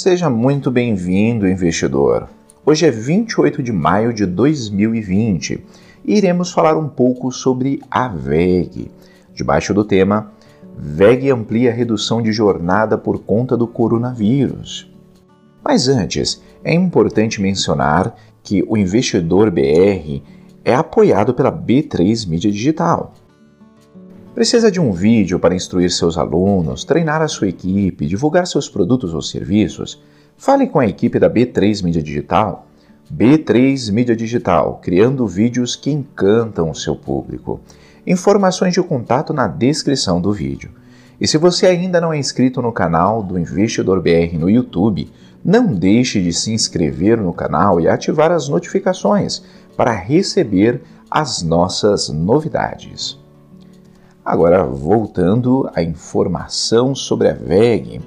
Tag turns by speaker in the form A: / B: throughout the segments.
A: Seja muito bem-vindo, investidor. Hoje é 28 de maio de 2020 e iremos falar um pouco sobre a VEG, debaixo do tema VEG amplia a redução de jornada por conta do coronavírus. Mas antes, é importante mencionar que o investidor BR é apoiado pela B3 Mídia Digital. Precisa de um vídeo para instruir seus alunos, treinar a sua equipe, divulgar seus produtos ou serviços? Fale com a equipe da B3 Mídia Digital. B3 Mídia Digital, criando vídeos que encantam o seu público. Informações de contato na descrição do vídeo. E se você ainda não é inscrito no canal do Investidor BR no YouTube, não deixe de se inscrever no canal e ativar as notificações para receber as nossas novidades. Agora, voltando à informação sobre a VEG.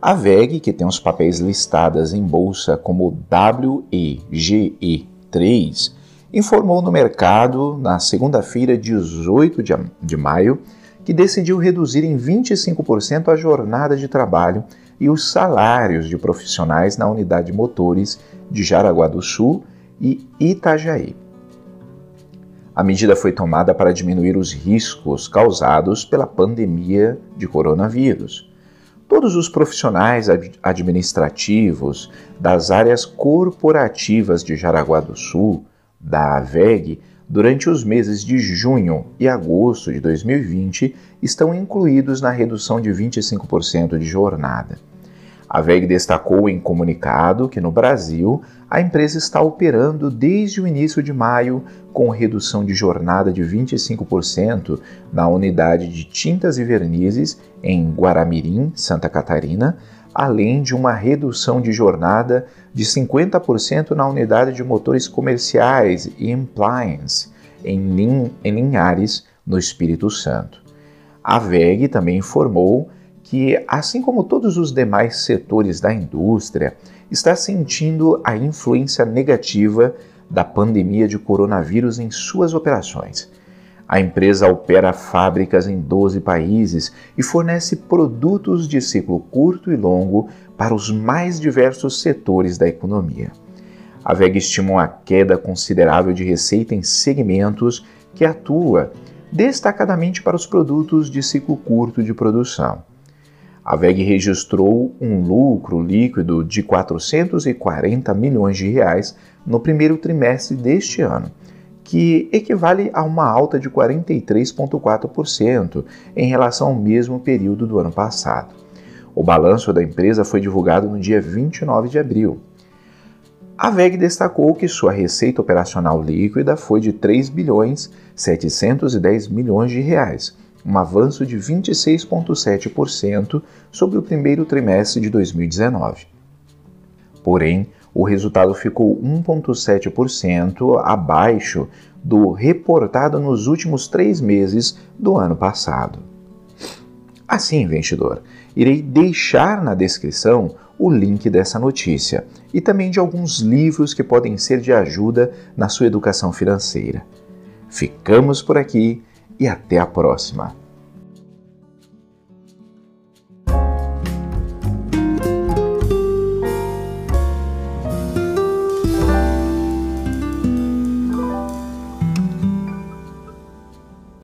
A: A VEG, que tem os papéis listadas em bolsa como WEGE3, informou no mercado na segunda-feira, 18 de maio, que decidiu reduzir em 25% a jornada de trabalho e os salários de profissionais na unidade motores de Jaraguá do Sul e Itajaí. A medida foi tomada para diminuir os riscos causados pela pandemia de coronavírus. Todos os profissionais administrativos das áreas corporativas de Jaraguá do Sul, da AVEG, durante os meses de junho e agosto de 2020, estão incluídos na redução de 25% de jornada. A VEG destacou em comunicado que no Brasil a empresa está operando desde o início de maio com redução de jornada de 25% na unidade de tintas e vernizes em Guaramirim, Santa Catarina, além de uma redução de jornada de 50% na unidade de motores comerciais e appliance em Linhares, no Espírito Santo. A VEG também informou que, assim como todos os demais setores da indústria, está sentindo a influência negativa da pandemia de coronavírus em suas operações. A empresa opera fábricas em 12 países e fornece produtos de ciclo curto e longo para os mais diversos setores da economia. A VEG estima uma queda considerável de receita em segmentos que atua destacadamente para os produtos de ciclo curto de produção. A VEG registrou um lucro líquido de 440 milhões de reais no primeiro trimestre deste ano, que equivale a uma alta de 43,4% em relação ao mesmo período do ano passado. O balanço da empresa foi divulgado no dia 29 de abril. A VEG destacou que sua receita operacional líquida foi de 3 bilhões 710 milhões de reais, um avanço de 26,7% sobre o primeiro trimestre de 2019. Porém, o resultado ficou 1,7% abaixo do reportado nos últimos três meses do ano passado. Assim, investidor, irei deixar na descrição o link dessa notícia e também de alguns livros que podem ser de ajuda na sua educação financeira. Ficamos por aqui e até a próxima!